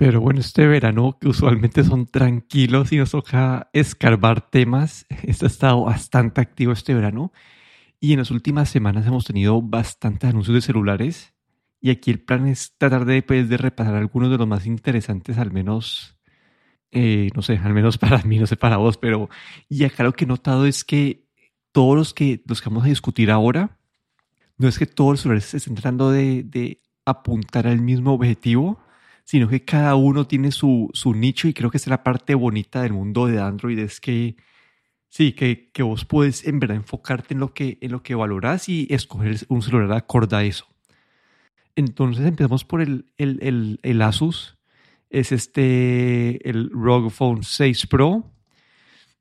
Pero bueno, este verano que usualmente son tranquilos y nos toca escarbar temas, este ha estado bastante activo este verano. Y en las últimas semanas hemos tenido bastantes anuncios de celulares. Y aquí el plan es tratar de, pues, de repasar algunos de los más interesantes, al menos, eh, no sé, al menos para mí, no sé para vos, pero y acá lo que he notado es que todos los que, los que vamos a discutir ahora, no es que todos los celulares estén tratando de, de apuntar al mismo objetivo, sino que cada uno tiene su, su nicho y creo que es la parte bonita del mundo de Android, es que sí, que, que vos puedes en verdad enfocarte en lo que, en lo que valoras y escoger un celular acorde a eso. Entonces empezamos por el, el, el, el Asus, es este, el ROG Phone 6 Pro,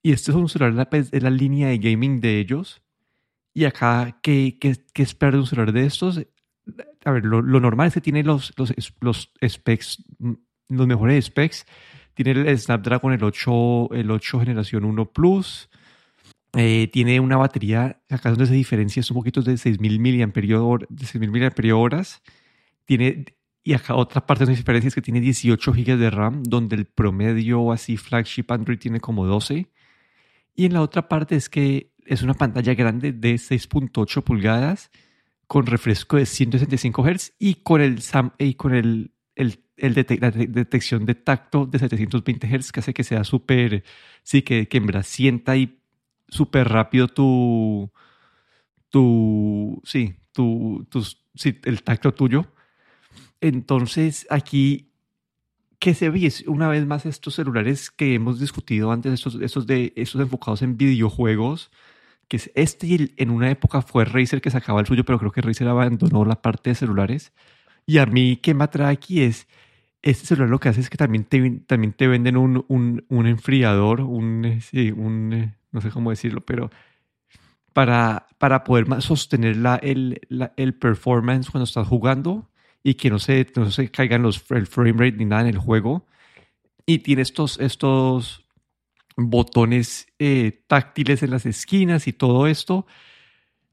y este es un celular de la, la línea de gaming de ellos. Y acá, ¿qué, qué, qué esperar de un celular de estos? A ver, lo, normal es que tiene los, los, los specs, mm, los mejores specs. Tiene el Snapdragon el 8, el 8 generación 1 Plus. Eh, tiene una batería, acá donde se diferencia es un poquito de 6.000 mAh, horas. Tiene, y acá otra parte de la diferencia es que tiene 18 GB de RAM, donde el promedio así flagship Android tiene como 12. Y en la otra parte es que es una pantalla grande de 6.8 pulgadas con refresco de 165 Hz y con el, y con el, el, el la detección de tacto de 720 Hz que hace que sea súper, sí, que, que en verdad sienta y súper rápido tu, tu, sí, tu, tu, sí, el tacto tuyo. Entonces aquí, ¿qué se ve? Una vez más estos celulares que hemos discutido antes, estos, estos, de, estos enfocados en videojuegos, que es este en una época fue Razer que sacaba el suyo, pero creo que Razer abandonó la parte de celulares. Y a mí, ¿qué me atrae aquí es, este celular lo que hace es que también te, también te venden un, un, un enfriador, un, sí, un, no sé cómo decirlo, pero para, para poder sostener la, el, el performance cuando estás jugando y que no se, no se caigan los, el frame rate ni nada en el juego. Y tiene estos, estos botones eh, táctiles en las esquinas y todo esto.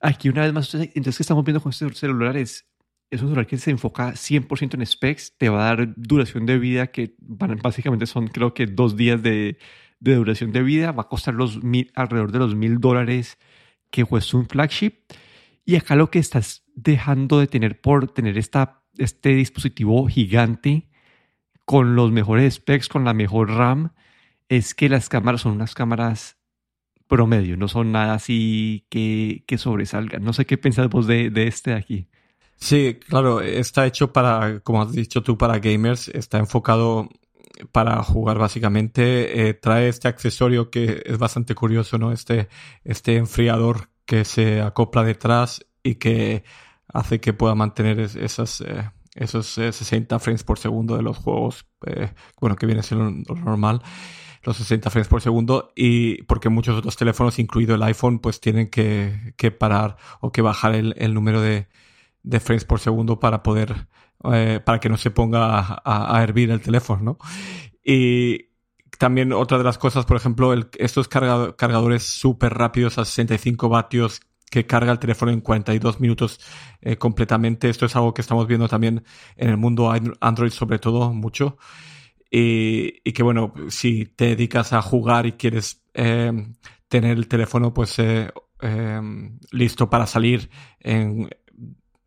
Aquí una vez más, entonces que estamos viendo con este celular es, un celular que se enfoca 100% en specs, te va a dar duración de vida que básicamente son creo que dos días de, de duración de vida, va a costar los mil, alrededor de los mil dólares que cuesta un flagship. Y acá lo que estás dejando de tener por tener esta, este dispositivo gigante con los mejores specs, con la mejor RAM, es que las cámaras son unas cámaras promedio, no son nada así que, que sobresalgan. No sé qué pensás vos de, de este de aquí. Sí, claro, está hecho para, como has dicho tú, para gamers, está enfocado para jugar básicamente. Eh, trae este accesorio que es bastante curioso, ¿no? Este, este enfriador que se acopla detrás y que hace que pueda mantener esas, eh, esos 60 eh, frames por segundo de los juegos, bueno, que viene siendo lo normal los 60 frames por segundo y porque muchos otros teléfonos, incluido el iPhone, pues tienen que, que parar o que bajar el, el número de, de, frames por segundo para poder, eh, para que no se ponga a, hervir el teléfono, ¿no? Y también otra de las cosas, por ejemplo, el, estos cargadores súper rápidos a 65 vatios que carga el teléfono en 42 minutos eh, completamente. Esto es algo que estamos viendo también en el mundo Android sobre todo mucho. Y, que bueno, si te dedicas a jugar y quieres eh, tener el teléfono pues eh, eh, listo para salir en,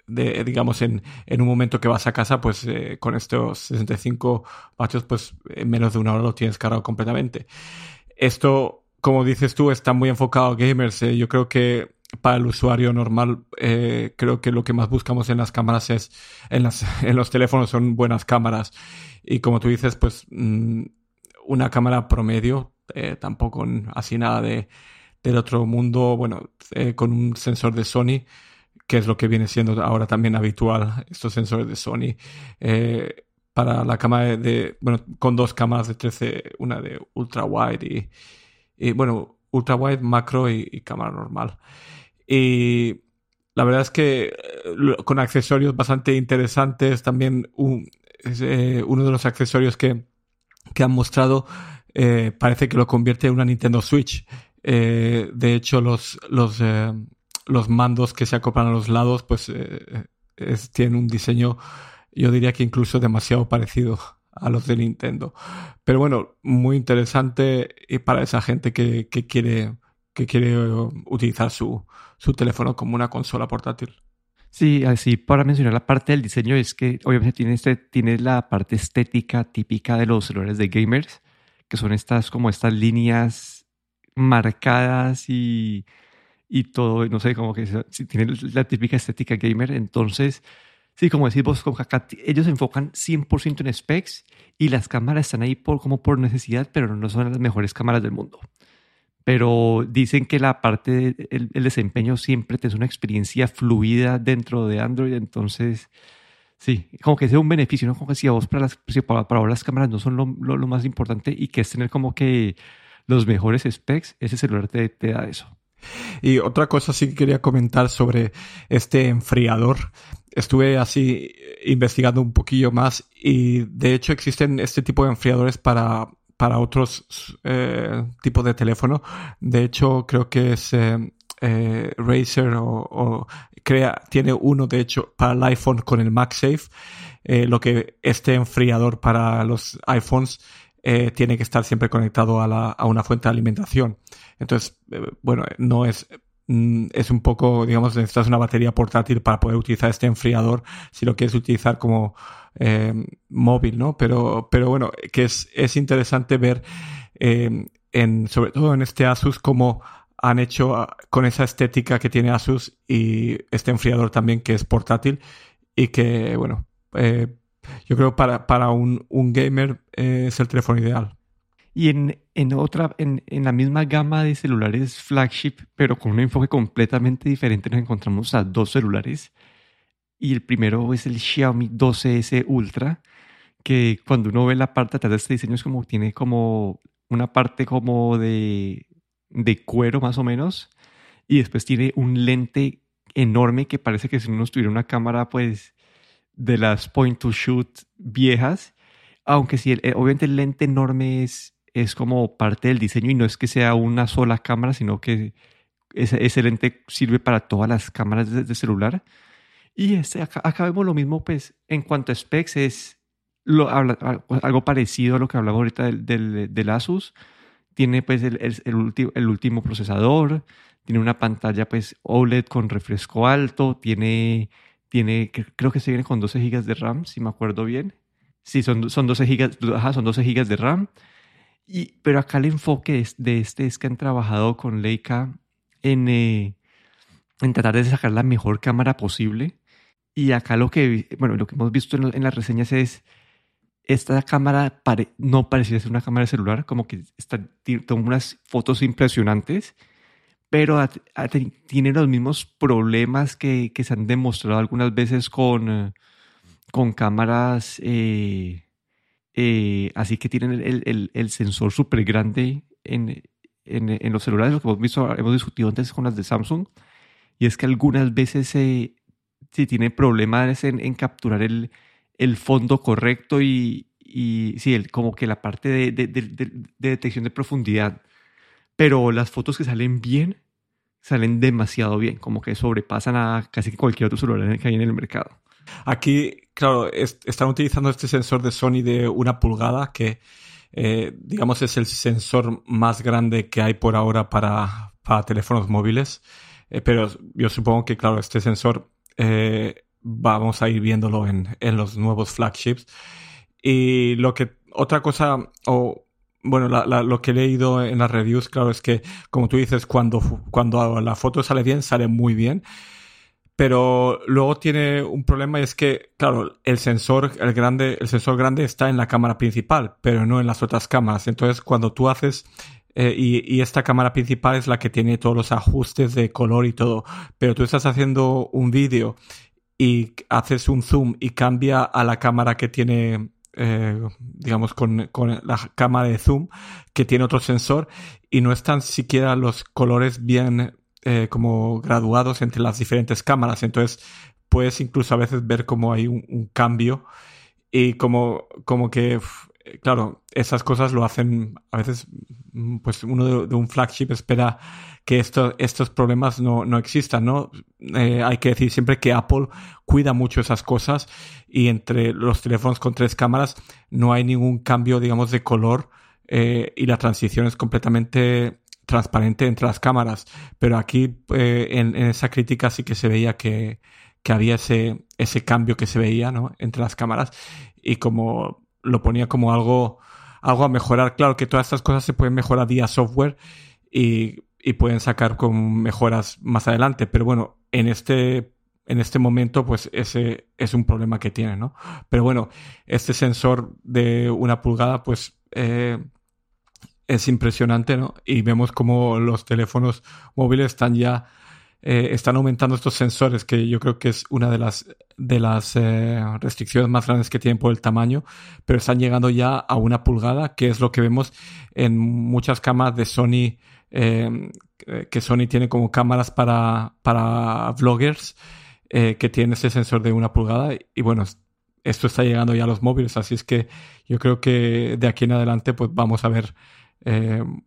digamos en, en, un momento que vas a casa pues con estos 65 vatios pues en menos de una hora lo tienes cargado completamente. Esto, como dices tú, está muy enfocado a gamers. Yo creo que para el usuario normal, eh, creo que lo que más buscamos en las cámaras es, en, las, en los teléfonos son buenas cámaras. Y como tú dices, pues mm, una cámara promedio, eh, tampoco así nada de, del otro mundo, bueno, eh, con un sensor de Sony, que es lo que viene siendo ahora también habitual, estos sensores de Sony. para la cámara de, bueno, con dos cámaras de 13, una de ultra wide y, y bueno, ultra wide, macro y cámara normal. Y la verdad es que eh, con accesorios bastante interesantes, también eh, uno de los accesorios que, que han mostrado eh, parece que lo convierte en una Nintendo Switch. de hecho, los, los, los mandos que se acoplan a los lados, pues tienen un diseño, yo diría que incluso demasiado parecido a los de Nintendo. Pero bueno, muy interesante para esa gente que, que quiere, que quiere utilizar su, su teléfono como una consola portátil. Sí, así para mencionar la parte del diseño es que obviamente tiene, este, tiene la parte estética típica de los celulares de gamers, que son estas como estas líneas marcadas y, y todo, no sé, como que si tiene la típica estética gamer, entonces, sí, como decís vos, acá, ellos se enfocan 100% en specs y las cámaras están ahí por, como por necesidad, pero no son las mejores cámaras del mundo pero dicen que la parte, el, desempeño siempre te es una experiencia fluida dentro de Android, entonces, sí, como que es un beneficio, ¿no? Como que si a vos para, las, para, vos las cámaras no son lo, lo, más importante y que es tener como que los mejores specs, ese celular te, te da eso. Y otra cosa sí que quería comentar sobre este enfriador. Estuve así investigando un poquillo más y de hecho existen este tipo de enfriadores para para otros eh, tipos de teléfono. De hecho, creo que es eh, eh, Razer o, crea, tiene uno, de hecho, para el iPhone con el MagSafe. lo que este enfriador para los iPhones tiene que estar siempre conectado a, la, a una fuente de alimentación. Entonces, bueno, no es es un poco, digamos, necesitas una batería portátil para poder utilizar este enfriador si lo quieres utilizar como eh, móvil, ¿no? Pero, pero bueno, que es, es interesante ver, eh, en, sobre todo en este Asus, cómo han hecho ah, con esa estética que tiene Asus y este enfriador también que es portátil y que, bueno, eh, yo creo para, para un, un gamer es el teléfono ideal. Y en, en otra, en, en, la misma gama de celulares flagship, pero con un enfoque completamente diferente, nos encontramos a dos celulares. Y el primero es el Xiaomi 12S Ultra, que cuando uno ve la parte atrás de este diseño es como, tiene como una parte como de, de cuero más o menos. Y después tiene un lente enorme que parece que si uno tuviera una cámara pues de las point to shoot viejas. Aunque sí, eh, obviamente el lente enorme es es como parte del diseño y no es que sea una sola cámara, sino que ese, lente sirve para todas las cámaras de, celular. Y este, acá, vemos lo mismo, pues, en cuanto a specs, es lo, algo parecido a lo que hablaba ahorita del, del, Asus. Tiene, pues, el, el, el, último procesador, tiene una pantalla, pues, OLED con refresco alto, tiene, tiene creo que se viene con 12 GB de RAM, si me acuerdo bien. Sí, son, son 12 GB, son 12 GB de RAM pero acá el enfoque de este es que han trabajado con Leica en, eh, en tratar de sacar la mejor cámara posible. Y acá lo que, bueno, lo que hemos visto en, las reseñas es, esta cámara no parecía ser una cámara celular, como que está, toma unas fotos impresionantes, pero tiene los mismos problemas que, que, se han demostrado algunas veces con, eh, con cámaras... Eh, eh, así que tienen el, sensor súper grande en, los celulares, lo que hemos visto, hemos discutido antes con las de Samsung, y es que algunas veces se, tiene problemas en, capturar el, fondo correcto y, sí, como que la parte de, detección de profundidad. Pero las fotos que salen bien, salen demasiado bien, como que sobrepasan a casi cualquier otro celular que hay en el mercado. Aquí, claro, están utilizando este sensor de Sony de una pulgada que, eh, digamos, es el sensor más grande que hay por ahora para, para teléfonos móviles. Eh, pero yo supongo que, claro, este sensor eh, vamos a ir viéndolo en, en, los nuevos flagships. Y lo que, otra cosa, o bueno, lo que he leído en las reviews, claro, es que, como tú dices, cuando, cuando la foto sale bien, sale muy bien pero luego tiene un problema y es que, claro, el sensor, el grande, el sensor grande está en la cámara principal, pero no en las otras cámaras. Entonces, cuando tú haces eh, y, esta cámara principal es la que tiene todos los ajustes de color y todo, pero tú estás haciendo un vídeo y haces un zoom y cambia a la cámara que tiene, eh, digamos, con, con, la cámara de zoom, que tiene otro sensor y no están siquiera los colores bien eh, como graduados entre las diferentes cámaras. Entonces puedes incluso a veces ver como hay un, cambio y como, como que claro, esas cosas lo hacen a veces, mm, pues uno de, un flagship espera que esto, estos problemas no, no existan, ¿no? Eh, hay que decir siempre que Apple cuida mucho esas cosas y entre los teléfonos con tres cámaras no hay ningún cambio, digamos, de color eh, y la transición es completamente transparente entre las cámaras. Pero aquí eh, en, esa crítica sí que se veía que, que había ese, ese cambio que se veía ¿no? entre las cámaras y como lo ponía como algo, algo a mejorar. Claro que todas estas cosas se pueden mejorar vía software y, y pueden sacar con mejoras más adelante, pero bueno, en este en este momento, pues ese es un problema que tiene, ¿no? Pero bueno, este sensor de una pulgada, pues eh, es impresionante, ¿no? Y vemos como los teléfonos móviles están ya eh, están aumentando estos sensores, que yo creo que es una de las, de las eh, restricciones más grandes que tienen por el tamaño, pero están llegando ya a una pulgada, que es lo que vemos en muchas cámaras de Sony, eh, que Sony tiene como cámaras para, para vloggers, que tienen ese sensor de una pulgada. Y bueno, esto está llegando ya a los móviles, así es que yo creo que de aquí en adelante pues vamos a ver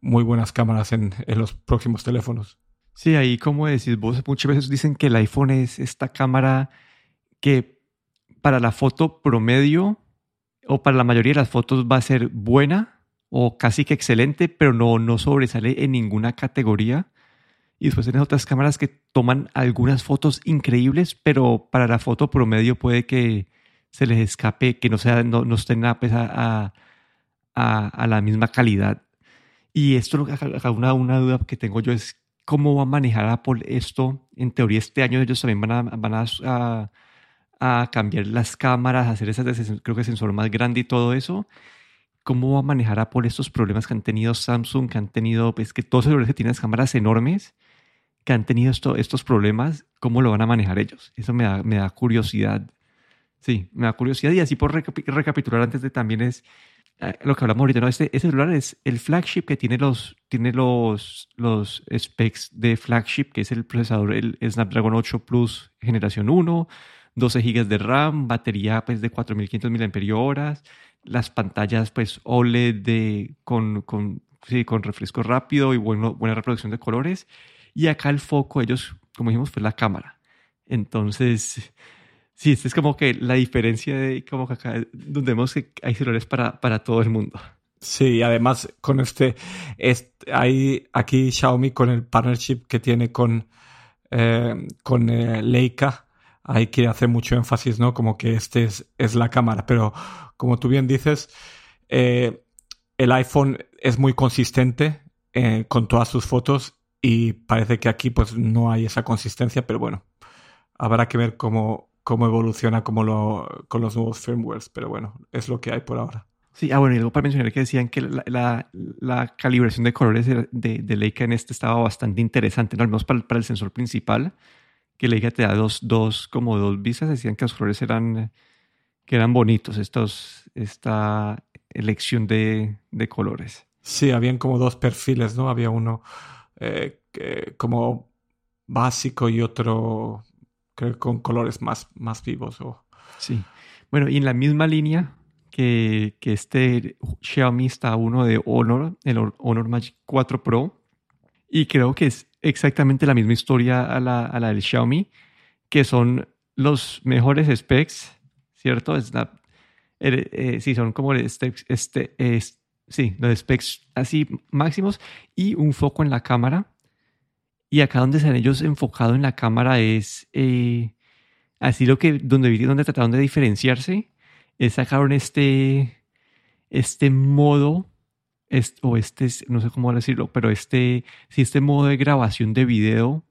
muy buenas cámaras en, en los próximos teléfonos. Sí, ahí como decís vos, muchas veces dicen que el iPhone es esta cámara que para la foto promedio o para la mayoría de las fotos va a ser buena o casi que excelente, pero no, no sobresale en ninguna categoría. Y después tienes otras cámaras que toman algunas fotos increíbles, pero para la foto promedio puede que se les escape, que no, sea, no, no estén a, a, a, a la misma calidad. Y esto, una, una duda que tengo yo es cómo va a manejar Apple esto. En teoría, este año ellos también van a, van a, a, cambiar las cámaras, hacer ese, creo que sensor más grande y todo eso. ¿Cómo va a manejar Apple estos problemas que han tenido Samsung, que han tenido, pues que todos los que tienen cámaras enormes, que han tenido esto, estos problemas, cómo lo van a manejar ellos? Eso me da, me da curiosidad. Sí, me da curiosidad. Y así por recapitular antes de también es, lo que hablamos ahorita, ¿no? Este, este, celular es el flagship que tiene los, tiene los, los specs de flagship, que es el procesador, el Snapdragon 8 Plus generación 1, 12 GB de RAM, batería pues de 4500 mAh, las pantallas pues OLED de, con, con, sí, con refresco rápido y bueno, buena reproducción de colores. Y acá el foco, ellos, como dijimos, fue la cámara. Entonces, Sí, esta es como que la diferencia de como que acá donde vemos que hay celulares para, para todo el mundo. Sí, además con este, este hay aquí Xiaomi con el partnership que tiene con, eh, con eh, Leica, hay que hacer mucho énfasis, ¿no? Como que este es, es la cámara, pero como tú bien dices, eh, el iPhone es muy consistente con todas sus fotos y parece que aquí pues no hay esa consistencia, pero bueno, habrá que ver cómo, cómo evoluciona como lo, con los nuevos firmwares, pero bueno, es lo que hay por ahora. Sí, ah, bueno, y luego para mencionar que decían que la, la, calibración de colores de, de, Leica en este estaba bastante interesante, ¿no? al menos para, para, el sensor principal, que Leica te da dos, dos, como dos vistas, decían que los colores eran, que eran bonitos, estos, esta elección de, de colores. Sí, habían como dos perfiles, ¿no? Había uno eh, como básico y otro creo con colores más, más vivos. O... Sí. Bueno, y en la misma línea que, que este Xiaomi está uno de Honor, el Honor Magic 4 Pro. Y creo que es exactamente la misma historia a la, a la del Xiaomi, que son los mejores specs, ¿cierto? Snap, eh, eh, sí, son como este, este, sí, los specs así máximos y un foco en la cámara y acá donde se han ellos enfocado en la cámara es eh, así lo que donde, donde trataron de diferenciarse es sacaron este este modo o este no sé cómo decirlo pero este sí este modo de grabación de video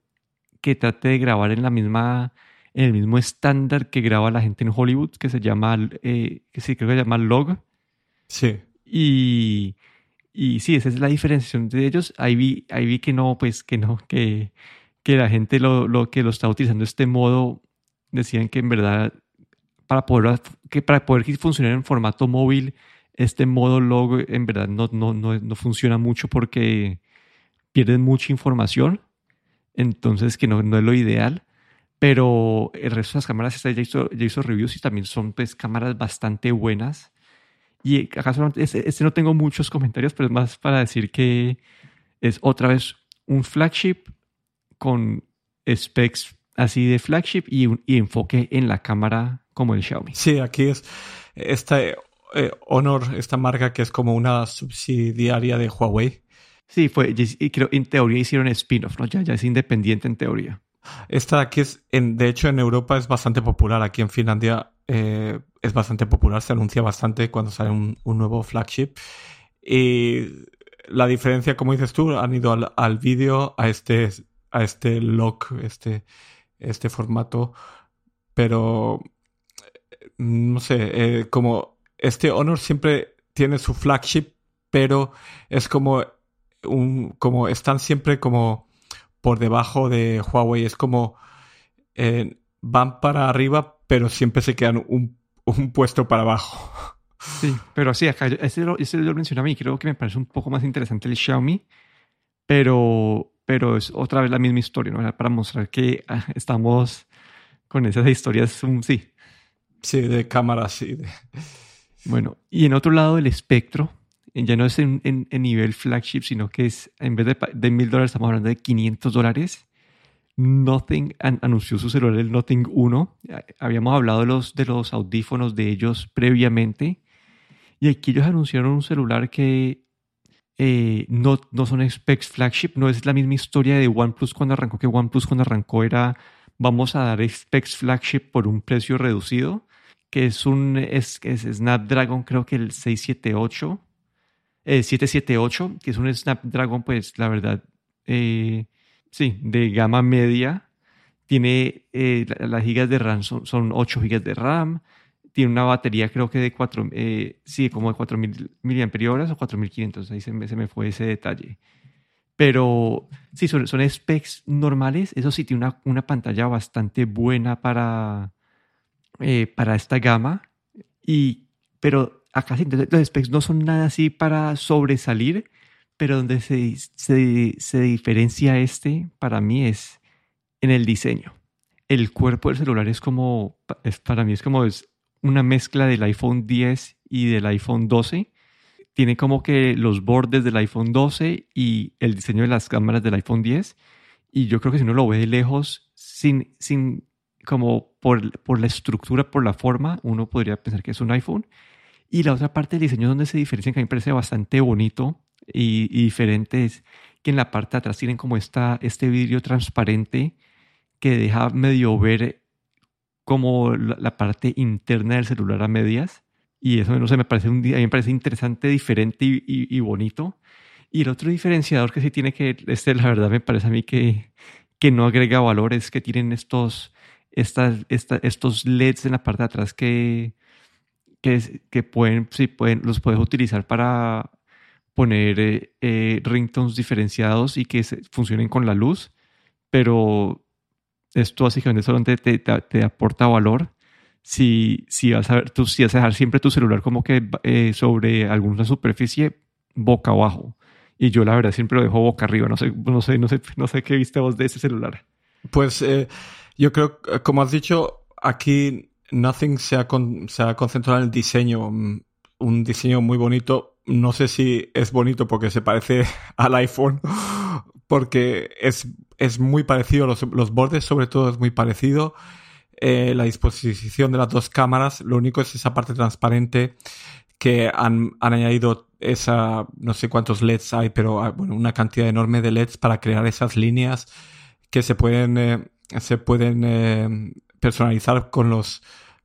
que trate de grabar en la misma en el mismo estándar que graba la gente en Hollywood que se llama eh, que sí creo que se llama log. Sí. Y y sí, esa es la diferenciación de ellos. Ahí vi, ahí vi que no, pues que no, que, que la gente lo, lo que lo está utilizando este modo decían que en verdad para poder, que para poder funcionar en formato móvil, este modo log en verdad no, no, no, no funciona mucho porque pierden mucha información. Entonces que no, no es lo ideal. Pero el resto de las cámaras ya hizo, ya hizo reviews y también son pues cámaras bastante buenas Y solamente, este, este no tengo muchos comentarios, pero es más para decir que es otra vez un flagship con specs así de flagship y, un, y enfoque en la cámara como el Xiaomi. Sí, aquí es esta eh, Honor, esta marca que es como una subsidiaria de Huawei. Sí, fue, y creo en teoría hicieron spin-off, ¿no? Ya, ya es independiente en teoría. Esta aquí es, en, de hecho, en Europa es bastante popular. Aquí en Finlandia eh, es bastante popular, se anuncia bastante cuando sale un, nuevo flagship. Y la diferencia, como dices tú, han ido al, al vídeo, a este, a este lock, este, este formato, pero no sé, eh, como este Honor siempre tiene su flagship, pero es como un, como están siempre como por debajo de Huawei, es como eh, van para arriba, pero siempre se quedan un, un puesto para abajo. Sí, pero sí, acá, ese lo, ese lo mencioné a mí, creo que me parece un poco más interesante el Xiaomi, pero, pero es otra vez la misma historia, ¿no? Para mostrar que ah, estamos con esas historias, sí. Sí, de cámaras, sí. De... Bueno, y en otro lado del espectro, ya no es en, en, nivel flagship, sino que es, en vez de mil dólares, estamos hablando de 500 dólares. Nothing an, anunció su celular, el Nothing 1. Habíamos hablado de los, de los audífonos de ellos previamente. Y aquí ellos anunciaron un celular que eh, no, no son specs flagship, no es la misma historia de OnePlus cuando arrancó, que OnePlus cuando arrancó era vamos a dar specs flagship por un precio reducido, que es un es, es Snapdragon, creo que el 678, eh, 778, que es un Snapdragon, pues la verdad, eh, sí, de gama media. Tiene eh, las gigas de RAM, son, son 8 gigas de RAM tiene una batería creo que de 4, eh, sí, como de 4000 miliamperios o 4500, ahí se me, se me, fue ese detalle. Pero sí, son, son specs normales, eso sí, tiene una, una pantalla bastante buena para, eh, para esta gama, y, pero acá sí, los specs no son nada así para sobresalir, pero donde se, se, se diferencia este para mí es en el diseño el cuerpo del celular es como, es, para mí es como es una mezcla del iPhone 10 y del iPhone 12. Tiene como que los bordes del iPhone 12 y el diseño de las cámaras del iPhone 10. Y yo creo que si uno lo ve de lejos, sin, sin como por, por la estructura, por la forma, uno podría pensar que es un iPhone. Y la otra parte del diseño donde se diferencia, que a mí me parece bastante bonito y, y diferente, es que en la parte de atrás tienen como esta, este vidrio transparente que deja medio ver como la, parte interna del celular a medias. Y eso, no sé, me parece, un, a mí me parece interesante, diferente y, y, y, bonito. Y el otro diferenciador que sí tiene que, este la verdad me parece a mí que, que no agrega valor, es que tienen estos, estas, esta, estos LEDs en la parte de atrás que, que, que pueden, sí, pueden, los puedes utilizar para poner eh, eh, ringtones diferenciados y que se, funcionen con la luz, pero esto básicamente solamente te, te, te, aporta valor si, si, vas a ver, tú, si vas a dejar siempre tu celular como que eh, sobre alguna superficie boca abajo. Y yo la verdad siempre lo dejo boca arriba. No sé, no sé, no sé, no sé qué viste vos de ese celular. Pues eh, yo creo, como has dicho, aquí Nothing se ha, con, se ha concentrado en el diseño. Mm, un diseño muy bonito. No sé si es bonito porque se parece al iPhone porque es, es muy parecido, los, los, bordes sobre todo es muy parecido. Eh, la disposición de las dos cámaras, lo único es esa parte transparente que han, han, añadido esa, no sé cuántos LEDs hay, pero ah, bueno, una cantidad enorme de LEDs para crear esas líneas que se pueden, eh, se pueden eh, personalizar con los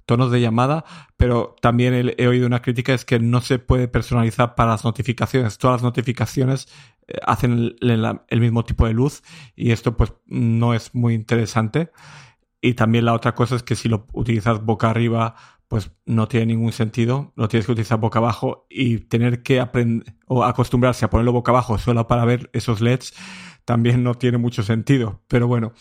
tonos de llamada, pero también he, oído una crítica es que no se puede personalizar para las notificaciones. Todas las notificaciones hacen el, el, mismo tipo de luz y esto pues no es muy interesante. Y también la otra cosa es que si lo utilizas boca arriba, pues no tiene ningún sentido. Lo tienes que utilizar boca abajo y tener que aprender o acostumbrarse a ponerlo boca abajo solo para ver esos LEDs también no tiene mucho sentido. Pero bueno,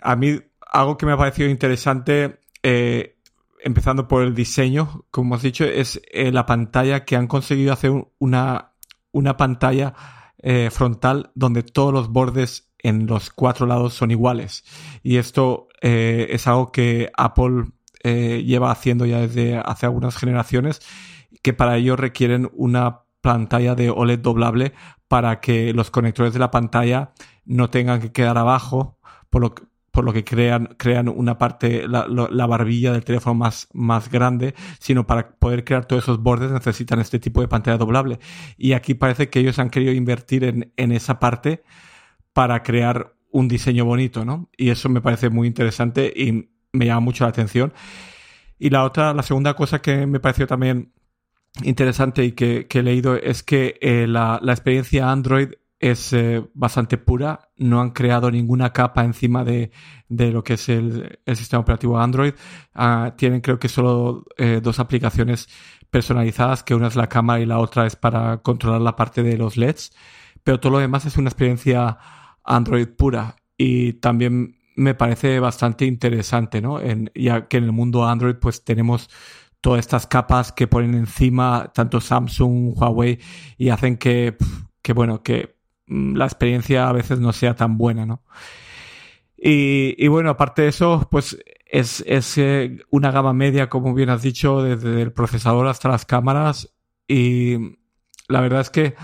a mí algo que me ha parecido interesante, eh, empezando por el diseño, como has dicho, es eh, la pantalla que han conseguido hacer una, una pantalla eh, frontal donde todos los bordes en los cuatro lados son iguales. Y esto eh, es algo que Apple lleva haciendo ya desde hace algunas generaciones que para ello requieren una pantalla de OLED doblable para que los conectores de la pantalla no tengan que quedar abajo, por lo por lo que crean, crean una parte, la, la, barbilla del teléfono más, más grande, sino para poder crear todos esos bordes necesitan este tipo de pantalla doblable. Y aquí parece que ellos han querido invertir en, en esa parte para crear un diseño bonito, ¿no? Y eso me parece muy interesante y me llama mucho la atención. Y la otra, la segunda cosa que me pareció también interesante y que, he leído es que eh, la, la, experiencia Android es eh, bastante pura. No han creado ninguna capa encima de, de lo que es el, el, sistema operativo Android. Uh, tienen creo que solo eh, dos aplicaciones personalizadas, que una es la cámara y la otra es para controlar la parte de los LEDs. Pero todo lo demás es una experiencia Android pura. Y también me parece bastante interesante, ¿no? En, ya que en el mundo Android pues tenemos todas estas capas que ponen encima tanto Samsung, Huawei y hacen que, que bueno, que la experiencia a veces no sea tan buena, ¿no? Y, y bueno, aparte de eso, pues es, es eh, una gama media, como bien has dicho, desde el procesador hasta las cámaras y la verdad es que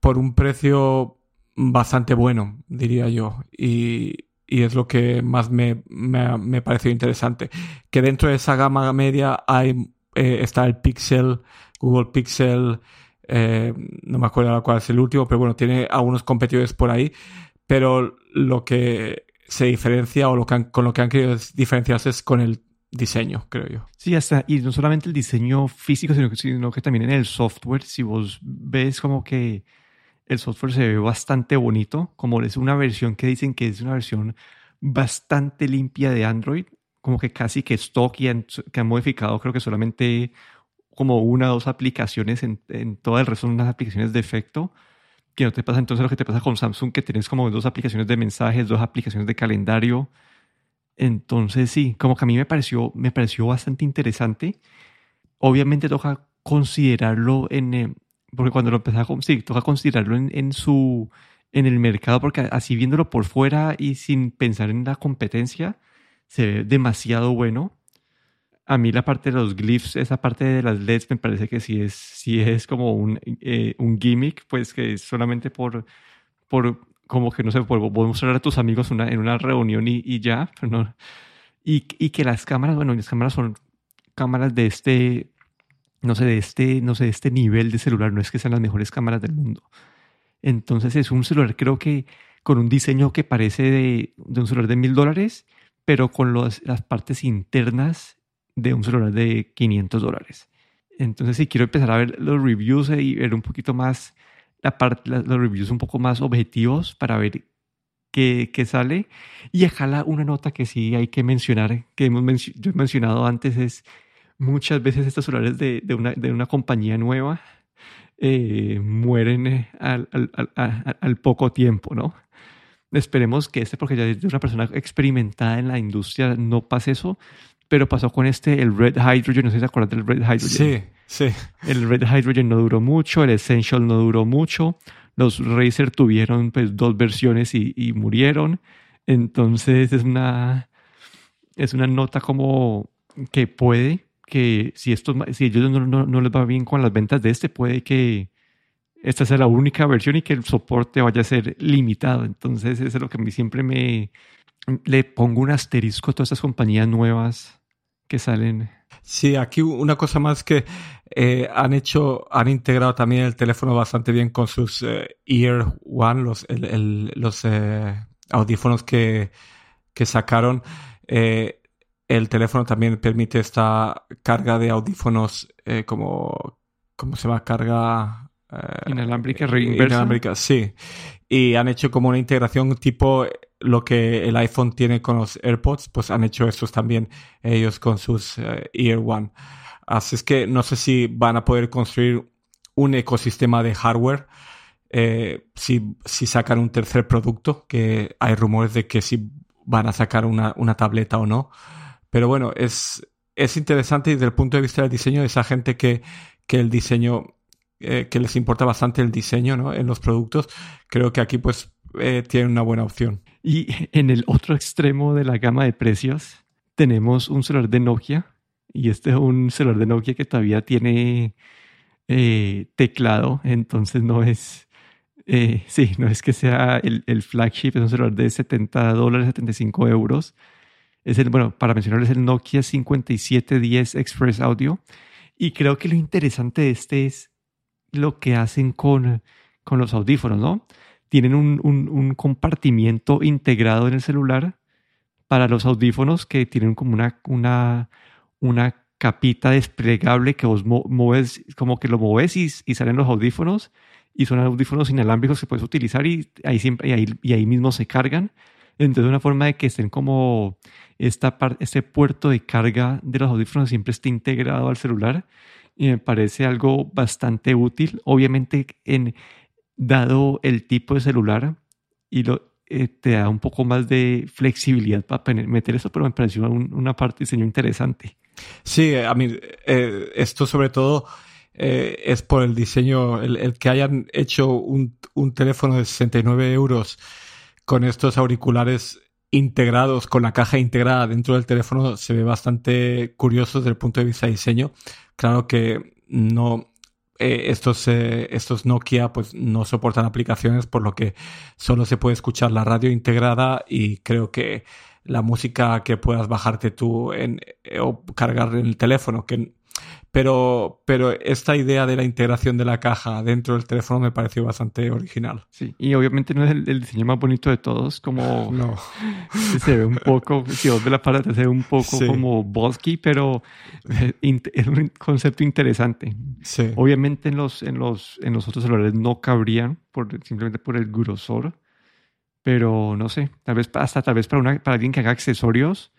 por un precio bastante bueno, diría yo. Y, y es lo que más me, me, me pareció interesante. Que dentro de esa gama media hay, eh, está el Pixel, Google Pixel, eh, no me acuerdo cuál es el último, pero bueno, tiene algunos competidores por ahí, pero lo que se diferencia o lo que con lo que han querido diferenciarse es con el diseño, creo yo. Sí, hasta, y no solamente el diseño físico, sino que, sino que también en el software, si vos ves como que el software se ve bastante bonito, como es una versión que dicen que es una versión bastante limpia de Android, como que casi que stock y que han modificado creo que solamente como una o dos aplicaciones en, en todo el resto son unas aplicaciones de efecto que no te pasa entonces lo que te pasa con Samsung que tienes como dos aplicaciones de mensajes, dos aplicaciones de calendario. Entonces sí, como que a mí me pareció, me pareció bastante interesante. Obviamente toca considerarlo en, eh, porque cuando lo empezaba, sí, toca considerarlo en, en, su, en el mercado, porque así viéndolo por fuera y sin pensar en la competencia, se ve demasiado bueno. A mí la parte de los glyphs, esa parte de las LEDs me parece que sí es, sí es como un, eh, un gimmick, pues que es solamente por, por como que no sé, por, por mostrar a tus amigos una, en una reunión y, y ya, pero no. Y, y que las cámaras, bueno, las cámaras son cámaras de este no sé, de este, no sé, de este nivel de celular, no es que sean las mejores cámaras del mundo. Entonces es un celular creo que con un diseño que parece de, un celular de mil dólares, pero con las partes internas de un celular de 500 dólares. Entonces si quiero empezar a ver los reviews y ver un poquito más la parte, los reviews un poco más objetivos para ver qué, qué sale. Y ojalá una nota que sí hay que mencionar, que hemos yo he mencionado antes, es muchas veces estos celulares de, de, una, de una, compañía nueva eh, mueren eh, al, poco tiempo, ¿no? Esperemos que este, porque ya es una persona experimentada en la industria, no pase eso, pero pasó con este, el Red Hydrogen, no sé si se acuerdan del Red Hydrogen. Sí, sí. El Red Hydrogen no duró mucho, el Essential no duró mucho, los Razer tuvieron pues dos versiones y, y murieron, entonces es una, es una nota como que puede que si, esto, si ellos no, no, les va bien con las ventas de este, puede que esta sea la única versión y que el soporte vaya a ser limitado. Entonces, eso es lo que a mí siempre me le pongo un asterisco a todas estas compañías nuevas que salen. Sí, aquí una cosa más que eh, han hecho, han integrado también el teléfono bastante bien con sus eh, Ear One, los, los eh, audífonos que, que sacaron. Eh, el teléfono también permite esta carga de audífonos como, ¿cómo se llama? Carga... Eh, inalámbrica, inalámbrica, sí. Y han hecho como una integración tipo lo que el iPhone tiene con los AirPods, pues han hecho estos también ellos con sus eh, Ear One. Así es que no sé si van a poder construir un ecosistema de hardware eh, si, si sacan un tercer producto, que hay rumores de que si van a sacar una, una tableta o no. Pero bueno, es, es interesante desde el punto de vista del diseño, esa gente que, que el diseño, eh, que les importa bastante el diseño ¿no? en los productos, creo que aquí pues eh, tienen una buena opción. Y en el otro extremo de la gama de precios tenemos un celular de Nokia y este es un celular de Nokia que todavía tiene eh, teclado, entonces no es, eh, sí, no es que sea el, el, flagship, es un celular de 70 dólares, 75 euros. Es el, bueno, para mencionarles el Nokia 5710 Express Audio. Y creo que lo interesante de este es lo que hacen con, con los audífonos, ¿no? Tienen un, un, un compartimiento integrado en el celular para los audífonos que tienen como una, una, una capita desplegable que vos mueves, como que lo mueves y, y, salen los audífonos y son audífonos inalámbricos que puedes utilizar y ahí, siempre, y ahí, y ahí mismo se cargan. Entonces, una forma de que estén como esta parte, este puerto de carga de los audífonos siempre esté integrado al celular y me parece algo bastante útil. Obviamente, en, dado el tipo de celular y lo, eh, te da un poco más de flexibilidad para meter eso, pero me pareció una parte de diseño interesante. Sí, a mí eh, esto sobre todo eh, es por el diseño, el, que hayan hecho un, un, teléfono de 69 euros con estos auriculares integrados, con la caja integrada dentro del teléfono, se ve bastante curioso desde el punto de vista de diseño. Claro que no, eh, estos, eh, estos Nokia pues no soportan aplicaciones, por lo que solo se puede escuchar la radio integrada y creo que la música que puedas bajarte tú en, eh, o cargar en el teléfono, que pero, pero esta idea de la integración de la caja dentro del teléfono me pareció bastante original. Sí, y obviamente no es el, diseño más bonito de todos, como no. se ve un poco, si vos ves la parte se ve un poco como bosky, pero eh, es un concepto interesante. Sí. Obviamente en los, en, los, en los otros celulares no cabrían, por, simplemente por el grosor, pero no sé, tal vez hasta tal vez para, una, para alguien que haga accesorios,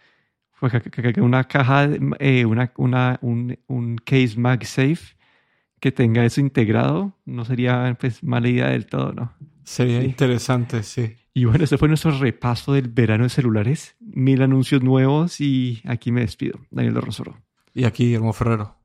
pues que, una caja, eh, una, una, un, un case MagSafe que tenga eso integrado, no sería pues mala idea del todo, ¿no? Sería interesante, sí. Y bueno, ese fue nuestro repaso del verano de celulares. Mil anuncios nuevos y aquí me despido. Daniel de Rosoro. Y aquí Guillermo Ferrero.